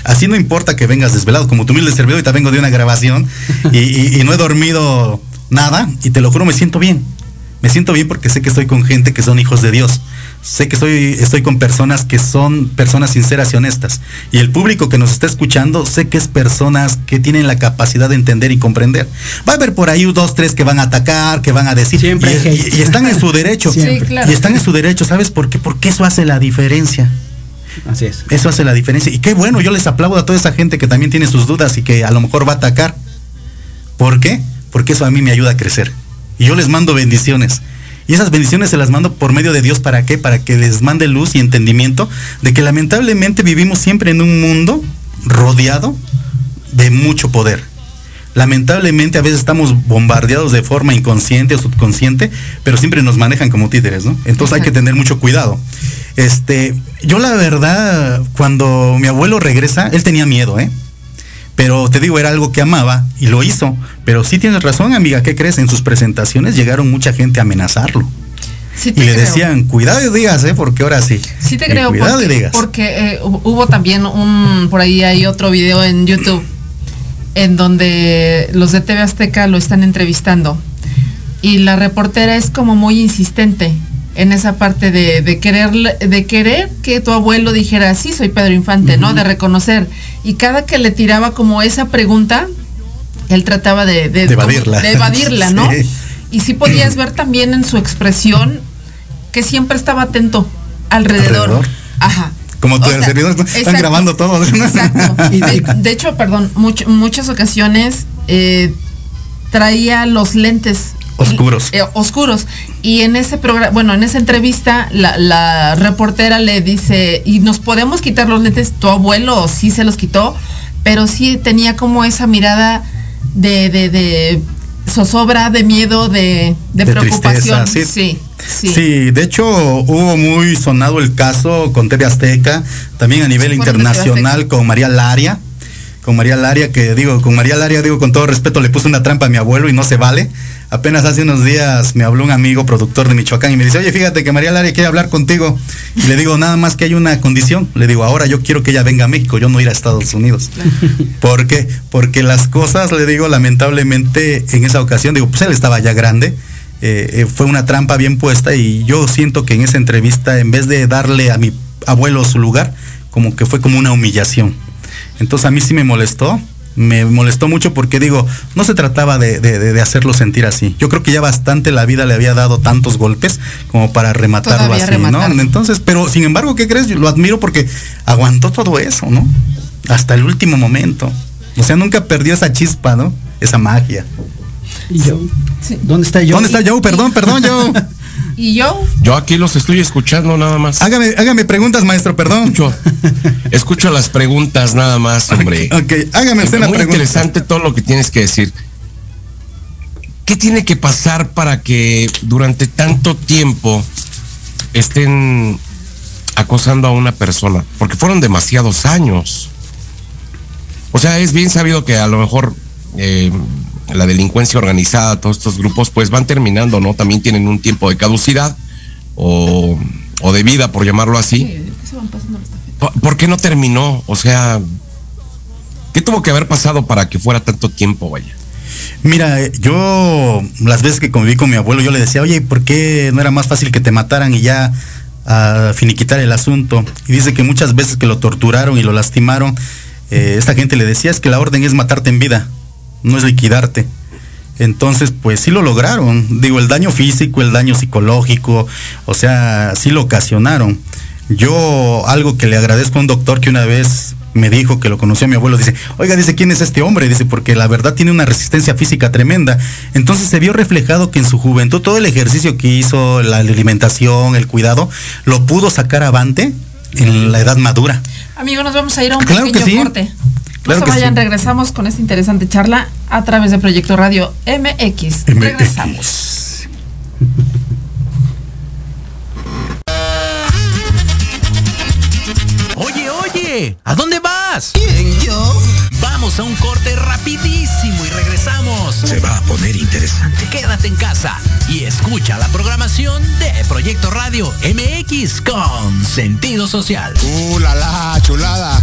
así no importa que vengas desvelado, como tu humilde servidor, y te vengo de una grabación y, y- y no he dormido nada, y te lo juro, me siento bien. Me siento bien porque sé que estoy con gente que son hijos de Dios. Sé que estoy, estoy con personas que son personas sinceras y honestas. Y el público que nos está escuchando, sé que es personas que tienen la capacidad de entender y comprender. Va a haber por ahí dos, tres que van a atacar, que van a decir. Siempre y, y- y están en su derecho. Sí, claro. Y están en su derecho. ¿Sabes por qué? Porque eso hace la diferencia. Así es. Eso hace la diferencia. Y qué bueno, yo les aplaudo a toda esa gente que también tiene sus dudas y que a lo mejor va a atacar. ¿Por qué? Porque eso a mí me ayuda a crecer. Y yo les mando bendiciones. Y esas bendiciones se las mando por medio de Dios. ¿Para qué? Para que les mande luz y entendimiento de que lamentablemente vivimos siempre en un mundo rodeado de mucho poder. Lamentablemente a veces estamos bombardeados de forma inconsciente o subconsciente, pero siempre nos manejan como títeres, ¿no? Entonces hay que tener mucho cuidado. Este, yo la verdad, cuando mi abuelo regresa, él tenía miedo, ¿eh? Pero te digo, era algo que amaba y lo hizo. Pero sí tienes razón, amiga, ¿qué crees? En sus presentaciones llegaron mucha gente a amenazarlo. Sí y le creo. decían, cuidado y digas, ¿eh? Porque ahora sí. Sí te Y creo, Cuidado porque, y digas. porque, eh, hu- hubo también un, por ahí hay otro video en YouTube en donde los de TV Azteca lo están entrevistando y la reportera es como muy insistente en esa parte de, de querer de querer que tu abuelo dijera sí soy Pedro Infante, ¿no? De reconocer y cada que le tiraba como esa pregunta él trataba de, de, De evadirla. de evadirla, ¿no? Sí. Y sí podías ver también en su expresión que siempre estaba atento alrededor. Alrededor. Ajá. Como sea, servidor, están exacto. grabando todo. Exacto. De, de hecho, perdón, much- muchas ocasiones eh, traía los lentes Oscuros. eh, oscuros. Y en ese programa, bueno, en esa entrevista, la, la reportera le dice, ¿y nos podemos quitar los lentes? Tu abuelo sí se los quitó, pero sí tenía como esa mirada de, de, de zozobra, de miedo, de, de, De preocupación. tristeza, sí. sí, sí. Sí, de hecho hubo muy sonado el caso con TV Azteca, también a nivel internacional con María Laria, con María Laria que digo, con María Laria digo con todo respeto le puse una trampa a mi abuelo y no se vale. Apenas hace unos días me habló un amigo productor de Michoacán y me dice, oye, fíjate que María Laria quiere hablar contigo. Y le digo, nada más que hay una condición. Le digo, ahora yo quiero que ella venga a México, yo no ir a Estados Unidos. ¿Por qué? Porque las cosas, le digo, lamentablemente en esa ocasión, digo, pues él estaba ya grande, eh, eh, fue una trampa bien puesta y yo siento que en esa entrevista, en vez de darle a mi abuelo su lugar, como que fue como una humillación. Entonces a mí sí me molestó, me molestó mucho porque digo, no se trataba de, de- de- de hacerlo sentir así. Yo creo que ya bastante la vida le había dado tantos golpes como para rematarlo Todavía así. ¿no? Entonces, pero sin embargo, ¿qué crees? Yo lo admiro porque aguantó todo eso, ¿no? Hasta el último momento. O sea, nunca perdió esa chispa, ¿no? Esa magia. ¿Y yo? Sí. ¿Dónde está yo? ¿Dónde está Joe? Perdón, perdón, Joe. Y yo, Yo aquí los estoy escuchando nada más. Hágame, hágame preguntas, maestro, perdón. Escucho, escucho las preguntas nada más, hombre. Ok, hágame usted una Muy pregunta. interesante todo lo que tienes que decir. ¿Qué tiene que pasar para que durante tanto tiempo estén acosando a una persona? Porque fueron demasiados años. O sea, es bien sabido que a lo mejor eh, la delincuencia organizada, todos estos grupos, pues van terminando, ¿no? También tienen un tiempo de caducidad o, o de vida, por llamarlo así. ¿qué se van pasando la estafeta? ¿Por, por qué no terminó? O sea, ¿qué tuvo que haber pasado para que fuera tanto tiempo, vaya? Mira, yo las veces que conviví con mi abuelo, yo le decía, oye, ¿por qué no era más fácil que te mataran y ya a finiquitar el asunto? Y dice que muchas veces que lo torturaron y lo lastimaron, eh, esta gente le decía, es que la orden es matarte en vida, no es liquidarte. Entonces, pues sí lo lograron. Digo, el daño físico, el daño psicológico, o sea, sí lo ocasionaron. Yo algo que le agradezco a un doctor que una vez me dijo que lo conoció a mi abuelo, dice, oiga, dice, ¿quién es este hombre? Dice, porque la verdad tiene una resistencia física tremenda. Entonces se vio reflejado que en su juventud todo el ejercicio que hizo, la alimentación, el cuidado, lo pudo sacar avante en la edad madura. Amigo, nos vamos a ir a un Claro que pequeño sí. corte. Claro no se vayan, sí. regresamos con esta interesante charla a través de Proyecto Radio MX. MX. Regresamos. Oye, oye, ¿a dónde vas? yo? Vamos a un corte rapidísimo y regresamos. Se va a poner interesante. Quédate en casa y escucha la programación de Proyecto Radio MX con sentido social. ¡Uh, la, la, chulada!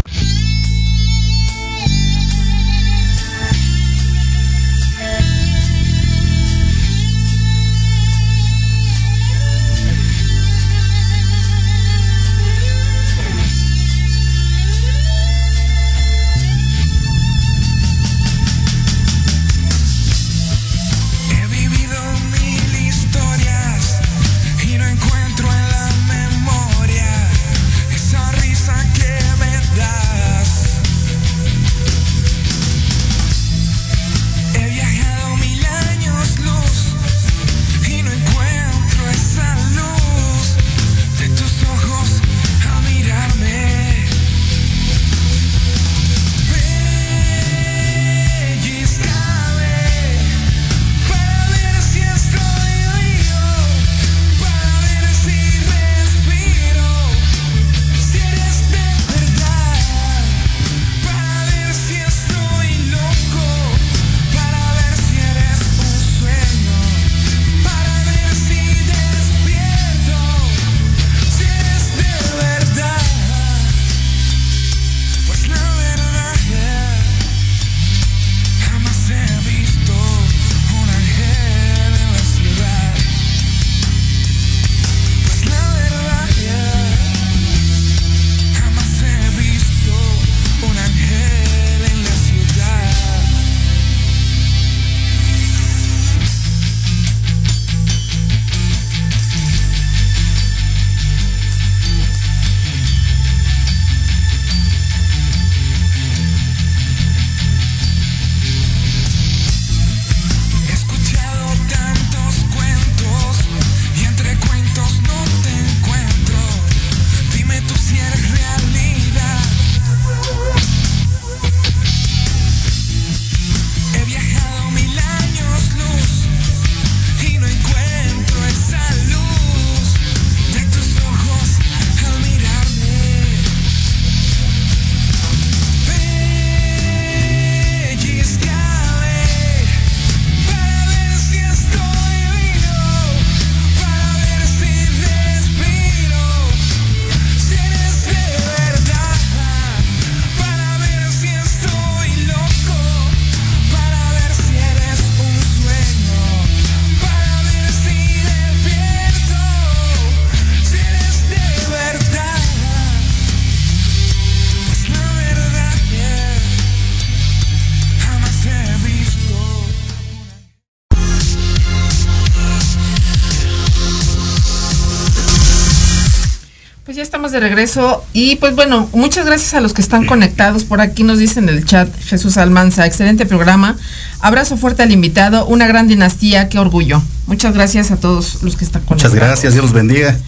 De regreso y pues bueno, muchas gracias a los que están conectados. Por aquí nos dicen en el chat Jesús Almanza, excelente programa. Abrazo fuerte al invitado, una gran dinastía, qué orgullo. Muchas gracias a todos los que están conectados. Muchas gracias, Dios los bendiga.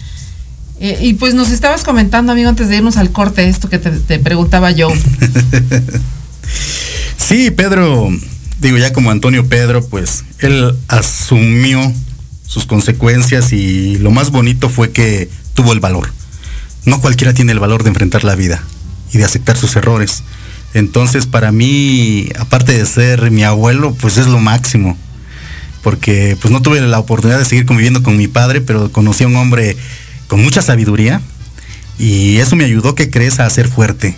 Eh, y pues nos estabas comentando, amigo, antes de irnos al corte, esto que te, te preguntaba yo. sí, Pedro, digo ya como Antonio Pedro, pues él asumió sus consecuencias y lo más bonito fue que tuvo el valor. No cualquiera tiene el valor de enfrentar la vida y de aceptar sus errores. Entonces para mí, aparte de ser mi abuelo, pues es lo máximo. Porque pues no tuve la oportunidad de seguir conviviendo con mi padre, pero conocí a un hombre con mucha sabiduría y eso me ayudó que crees a ser fuerte.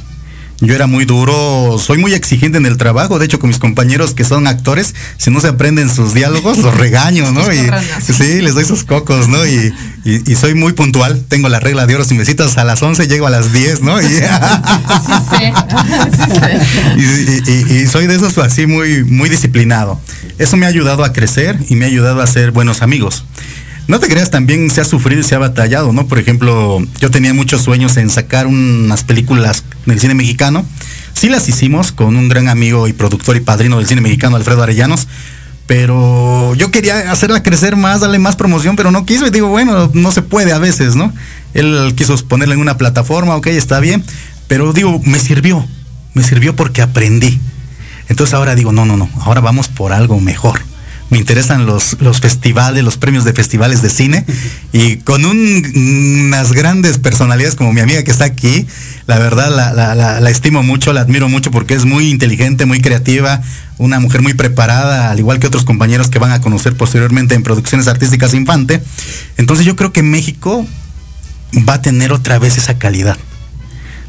Yo era muy duro, soy muy exigente en el trabajo, de hecho con mis compañeros que son actores, si no se aprenden sus diálogos, los regaño, ¿no? Y, sí, les doy sus cocos, ¿no? Y, y, soy muy puntual, tengo la regla de oro, si me citas a las 11 llego a las 10, ¿no? Y, y, soy de esos así muy, muy disciplinado. Eso me ha ayudado a crecer y me ha ayudado a ser buenos amigos. No te creas, también se ha sufrido y se ha batallado, ¿no? Por ejemplo, yo tenía muchos sueños en sacar unas películas del cine mexicano. Sí las hicimos con un gran amigo y productor y padrino del cine mexicano, Alfredo Arellanos. Pero yo quería hacerla crecer más, darle más promoción, pero no quiso. Y digo, bueno, no se puede a veces, ¿no? Él quiso ponerla en una plataforma, ok, está bien. Pero digo, me sirvió. Me sirvió porque aprendí. Entonces ahora digo, no, no, no. Ahora vamos por algo mejor me interesan los, los festivales, los premios de festivales de cine. Y con unas grandes personalidades como mi amiga que está aquí, la verdad la, estimo mucho, la admiro mucho porque es muy inteligente, muy creativa, una mujer muy preparada, al igual que otros compañeros que van a conocer posteriormente en producciones artísticas infante. Entonces yo creo que México va a tener otra vez esa calidad.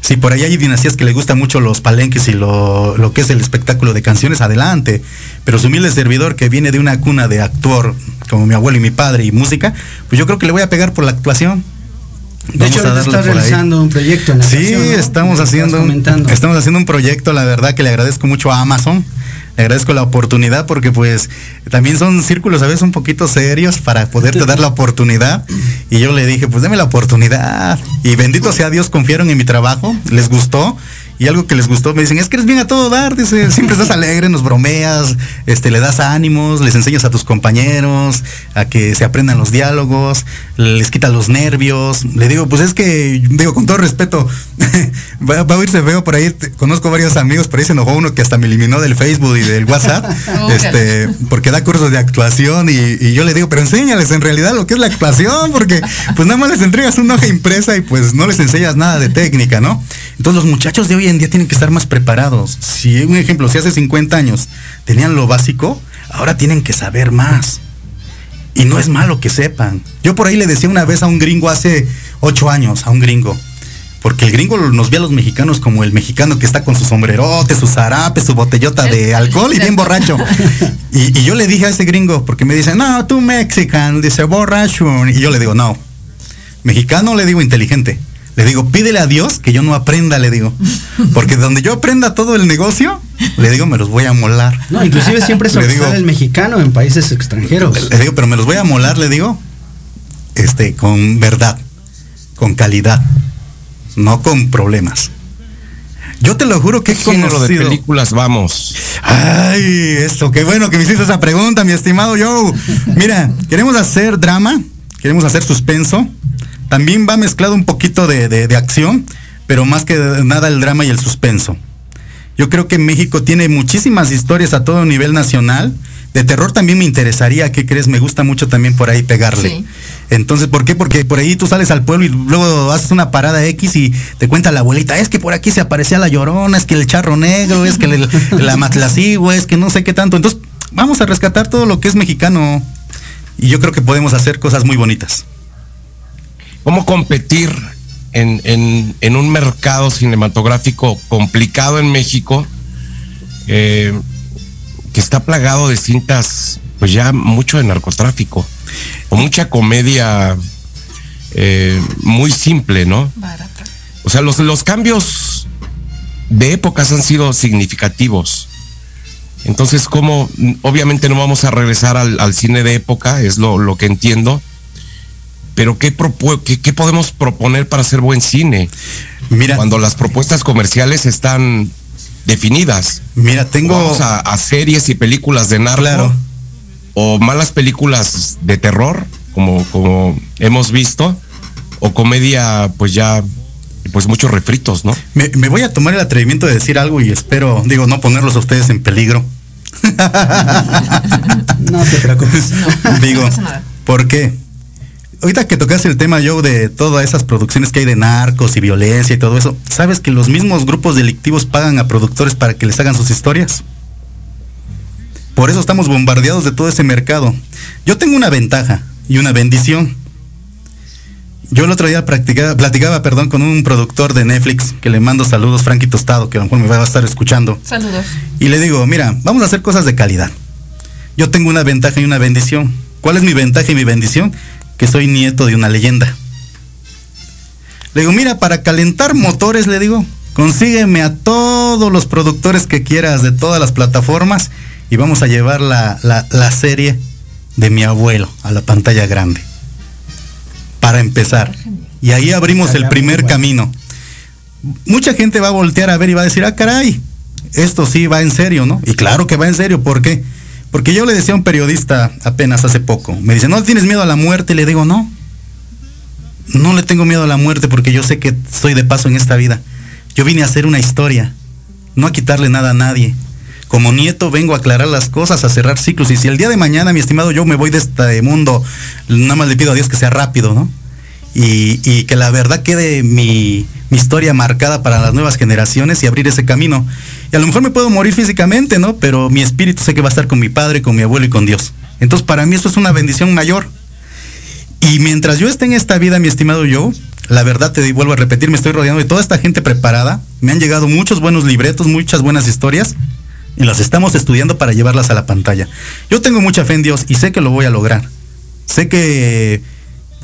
Si por ahí hay dinastías que le gustan mucho los palenques y lo, lo, que es el espectáculo de canciones, adelante. Pero su humilde servidor que viene de una cuna de actor, como mi abuelo y mi padre, y música, pues yo creo que le voy a pegar por la actuación. De hecho, está realizando un proyecto en la Sí, estamos haciendo, estamos haciendo un proyecto, la verdad que le agradezco mucho a Amazon le agradezco la oportunidad porque pues también son círculos a veces un poquito serios para poderte dar la oportunidad. Y yo le dije, pues deme la oportunidad. Y bendito sea Dios, confiaron en mi trabajo, les gustó y algo que les gustó, me dicen, es que eres bien a todo dar, dice, siempre estás alegre, nos bromeas, este, le das ánimos, les enseñas a tus compañeros a que se aprendan los diálogos, les quitas los nervios. Le digo, pues es que, digo, con todo respeto, va, a oírse feo por ahí, conozco varios amigos, por ahí se enojó uno que hasta me eliminó del Facebook y del WhatsApp, este, porque da cursos de actuación y, y, yo le digo, pero enséñales en realidad lo que es la actuación, porque pues nada más les entregas una hoja impresa y pues no les enseñas nada de técnica, ¿no? Entonces los muchachos de hoy en día tienen que estar más preparados. Si un ejemplo, si hace 50 años tenían lo básico, ahora tienen que saber más. Y no es malo que sepan. Yo por ahí le decía una vez a un gringo hace 8 años, a un gringo, porque el gringo nos ve a los mexicanos como el mexicano que está con su sombrerote, su zarape, su botellota de alcohol y bien borracho. Y, y, yo le dije a ese gringo, porque me dice, no, tú mexican, dice borracho. Y yo le digo, no, mexicano le digo inteligente. Le digo, pídele a Dios que yo no aprenda, le digo. Porque donde yo aprenda todo el negocio, le digo, me los voy a molar. No, inclusive siempre se digo el mexicano en países extranjeros. Le, digo, pero me los voy a molar, le digo, este, con verdad, con calidad, no con problemas. Yo te lo juro que he conocido. de películas vamos? Ay, esto, qué bueno que me hiciste esa pregunta, mi estimado Joe. Mira, queremos hacer drama, queremos hacer suspenso, también va mezclado un poquito de, acción, pero más que nada el drama y el suspenso. Yo creo que México tiene muchísimas historias a todo nivel nacional. De terror también me interesaría, ¿qué crees? Me gusta mucho también por ahí pegarle. Entonces, ¿por qué? Porque por ahí tú sales al pueblo y luego haces una parada X y te cuenta la abuelita, es que por aquí se aparecía la llorona, es que el charro negro, es que la matlacigua, es que no sé qué tanto. Entonces, vamos a rescatar todo lo que es mexicano y yo creo que podemos hacer cosas muy bonitas cómo competir en, un mercado cinematográfico complicado en México, eh, que está plagado de cintas, pues ya mucho de narcotráfico, o mucha comedia eh, muy simple, ¿no? O sea, los, los cambios de épocas han sido significativos. Entonces, como obviamente no vamos a regresar al, cine de época, es lo, lo que entiendo, pero ¿qué, propu- qué, qué podemos proponer para hacer buen cine? Mira, Cuando las propuestas comerciales están definidas. mira, tengo. Vamos a, a series y películas de narco. Claro. O malas películas de terror, como, como hemos visto. O comedia, pues ya, pues muchos refritos, ¿no? Me, me voy a tomar el atrevimiento de decir algo y espero, digo, no ponerlos a ustedes en peligro. No te preocupes. digo, no. ¿por qué? Ahorita que tocaste el tema, Joe, de todas esas producciones que hay de narcos y violencia y todo eso, ¿sabes que los mismos grupos delictivos pagan a productores para que les hagan sus historias? Por eso estamos bombardeados de todo ese mercado. Yo tengo una ventaja y una bendición. Yo el otro día practicaba, platicaba perdón, con un productor de Netflix que le mando saludos, Frankie Tostado, que a lo mejor me va a estar escuchando. Saludos. Y le digo, mira, vamos a hacer cosas de calidad. Yo tengo una ventaja y una bendición. ¿Cuál es mi ventaja y mi bendición? Que soy nieto de una leyenda. Le digo, mira, para calentar motores, le digo, consígueme a todos los productores que quieras de todas las plataformas y vamos a llevar la, la- la serie de mi abuelo a la pantalla grande. Para empezar. Y ahí abrimos el primer camino. Mucha gente va a voltear a ver y va a decir, ah, caray, esto sí va en serio, ¿no? Y claro que va en serio, ¿por qué? Porque yo le decía a un periodista apenas hace poco, me dice, ¿no tienes miedo a la muerte? Y le digo, no. No le tengo miedo a la muerte porque yo sé que estoy de paso en esta vida. Yo vine a hacer una historia, no a quitarle nada a nadie. Como nieto vengo a aclarar las cosas, a cerrar ciclos. Y si el día de mañana, mi estimado, yo me voy de este mundo, nada más le pido a Dios que sea rápido, ¿no? Y, y que la verdad quede mi, mi historia marcada para las nuevas generaciones y abrir ese camino. Y a lo mejor me puedo morir físicamente, ¿no? Pero mi espíritu sé que va a estar con mi padre, con mi abuelo y con Dios. Entonces para mí eso es una bendición mayor. Y mientras yo esté en esta vida, mi estimado yo, la verdad te vuelvo a repetir, me estoy rodeando de toda esta gente preparada. Me han llegado muchos buenos libretos, muchas buenas historias. Y las estamos estudiando para llevarlas a la pantalla. Yo tengo mucha fe en Dios y sé que lo voy a lograr. Sé que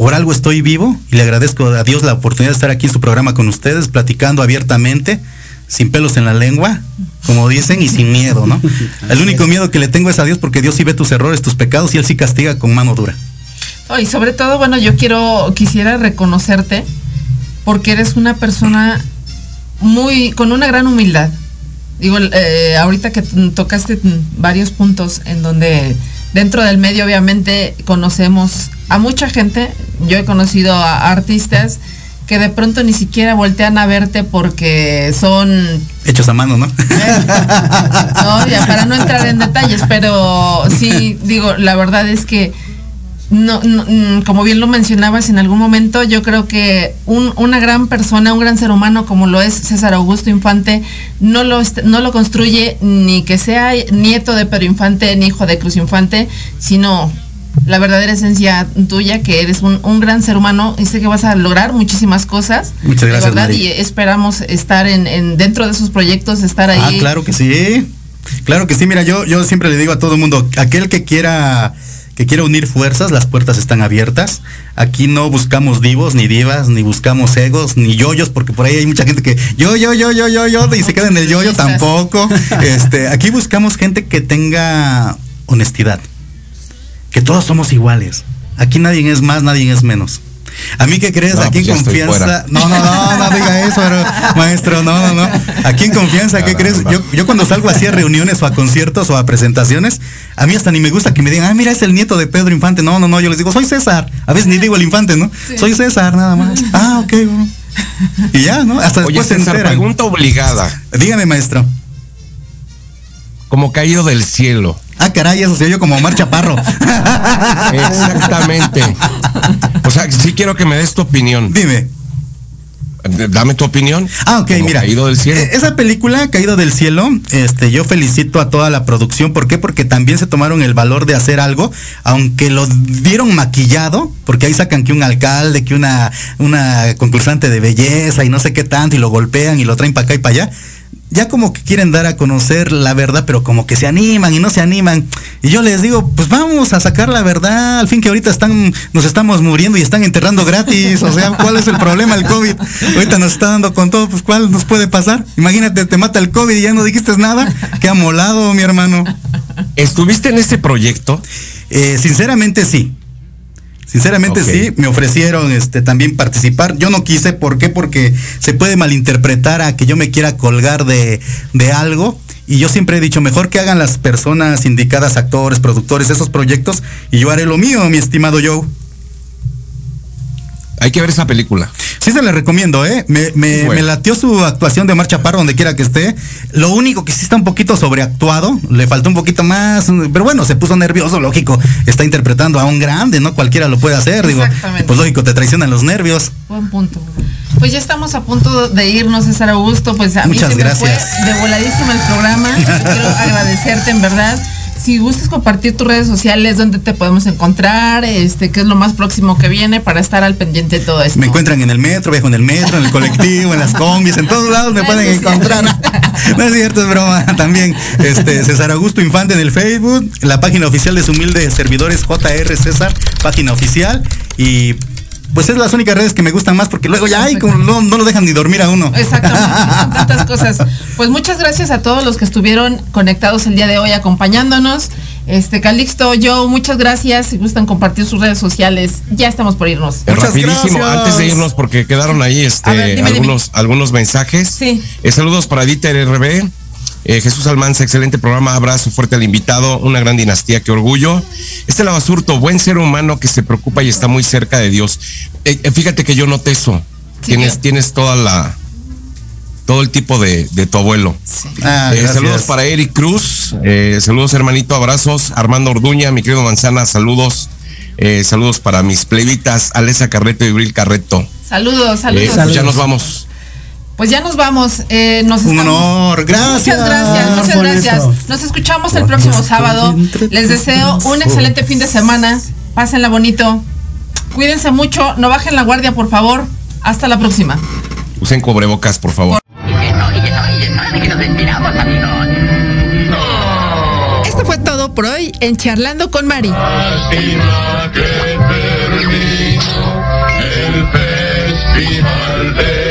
por algo estoy vivo y le agradezco a Dios la oportunidad de estar aquí en su programa con ustedes, platicando abiertamente, sin pelos en la lengua, como dicen, y sin miedo, ¿no? El único miedo que le tengo es a Dios porque Dios sí ve tus errores, tus pecados y Él sí castiga con mano dura. Oh, y sobre todo, bueno, yo quiero, quisiera reconocerte porque eres una persona muy, con una gran humildad. Digo, eh, ahorita que tocaste varios puntos en donde dentro del medio obviamente conocemos a mucha gente, yo he conocido a artistas que de pronto ni siquiera voltean a verte porque son Hechos a mano, ¿no? no, ya para no entrar en detalles, pero sí, digo, la verdad es que, no, no, mm, como bien lo mencionabas en algún momento, yo creo que un- una gran persona, un gran ser humano como lo es César Augusto Infante, no lo, no lo construye ni que sea nieto de Pedro Infante ni hijo de Cruz Infante, sino la verdadera esencia tuya, que eres un, un gran ser humano y sé que vas a lograr muchísimas cosas. Muchas gracias, verdad, Mari. y esperamos estar en, en- dentro de esos proyectos, estar ahí. Ah, claro que sí. Claro que sí, mira, yo, yo siempre le digo a todo el mundo, aquel que quiera que quiera unir fuerzas, las puertas están abiertas. Aquí no buscamos divos, ni divas, ni buscamos egos, ni yoyos, porque por ahí hay mucha gente que yo, yo, yo, yo, yo, yo, y se queda en el yoyo tampoco. Este, aquí buscamos gente que tenga honestidad. Que todos somos iguales. Aquí nadie es más, nadie es menos. A mí que crees, No, aquí pues en confianza. No, no, no, no diga eso, pero, maestro, no, no, no. Aquí en confianza, ¿qué crees? Yo, yo cuando salgo así a reuniones o a conciertos o a presentaciones, a mí hasta ni me gusta que me digan, ah, mira, es el nieto de Pedro Infante. No, no, no, yo les digo, soy César. A veces ni digo el infante, ¿no? Soy César, nada más. Ah, ok, bueno. Y ya, ¿no? Hasta Oye, después se César, enteran. pregunta obligada. Dígame, maestro. Como caído del cielo. Ah, caray, eso se oyó como Omar Chaparro. Exactamente. O sea, sí quiero que me des tu opinión. Dime. Dame tu opinión. Ah, ok, Como mira. Caído del cielo. Eh, Esa película, Caído del Cielo, este, yo felicito a toda la producción. ¿Por qué? Porque también se tomaron el valor de hacer algo, aunque lo dieron maquillado, porque ahí sacan que un alcalde, que una, una concursante de belleza y no sé qué tanto, y lo golpean y lo traen para acá y para allá. Ya como que quieren dar a conocer la verdad, pero como que se animan y no se animan. Y yo les digo, pues vamos a sacar la verdad. Al fin que ahorita están, nos estamos muriendo y están enterrando gratis. O sea, ¿cuál es el problema el COVID? Ahorita nos está dando con todo, pues ¿cuál nos puede pasar? Imagínate, te mata el COVID y ya no dijiste nada. Qué amolado, mi hermano. ¿Estuviste en ese proyecto? Eh, sinceramente sí. Sinceramente sí, me ofrecieron este también participar. Yo no quise, ¿por qué? Porque se puede malinterpretar a que yo me quiera colgar de, de algo. Y yo siempre he dicho, mejor que hagan las personas indicadas, actores, productores, esos proyectos, y yo haré lo mío, mi estimado Joe. Hay que ver esa película. Sí se le recomiendo, ¿eh? Me, me, Bueno. me latió su actuación de Mar Chaparro donde quiera que esté. Lo único que sí está un poquito sobreactuado, le faltó un poquito más, pero bueno, se puso nervioso, lógico. Está interpretando a un grande, ¿no? Cualquiera lo puede hacer, digo. Exactamente. Pues lógico, te traicionan los nervios. Buen punto. Pues ya estamos a punto de irnos, César Augusto. Pues a mí Muchas se me gracias. fue de voladísimo el programa. Yo quiero agradecerte en verdad. Si gustas compartir tus redes sociales, dónde te podemos encontrar, este, qué es lo más próximo que viene para estar al pendiente de todo esto. Me encuentran en el metro, viajo en el metro, en el colectivo, en las combis, en todos lados me pueden encontrar. No es cierto, es broma. También este César Augusto Infante en el Facebook, la página oficial de su humilde servidores JR César, página oficial. Y pues es las únicas redes que me gustan más porque luego ya ay, como no, no lo dejan ni dormir a uno. Exactamente, son tantas cosas. Pues muchas gracias a todos los que estuvieron conectados el día de hoy acompañándonos. Este Calixto, yo, muchas gracias. Si gustan compartir sus redes sociales, ya estamos por irnos. Rapidísimo, antes de irnos, porque quedaron ahí este, A ver, dime, algunos, algunos mensajes. Sí. Eh, saludos para Dieter RB. Eh, Jesús Almanza, excelente programa, abrazo fuerte al invitado, una gran dinastía, qué orgullo. Este Basurto, buen ser humano que se preocupa y está muy cerca de Dios. Eh, eh, fíjate que yo noté eso. Sí, tienes, tienes toda la todo el tipo de, de tu abuelo. Ah, Eh, saludos para Eric Cruz, eh, saludos hermanito, abrazos. Armando Orduña, mi querido Manzana, saludos. Eh, saludos para mis plebitas, Alesa Carreto y Bril Carreto. Saludos, Eh, saludos. pues ya nos vamos. Pues ya nos vamos. eh, nos Un estamos- honor, gracias. Muchas gracias, muchas gracias. eso. Nos escuchamos el próximo sábado. Les deseo un excelente fin de semana. Pásenla bonito. Cuídense mucho. No bajen la guardia, por favor. Hasta la próxima. Usen cubrebocas, por favor. Esto fue todo por hoy en Charlando con Mari. El festival de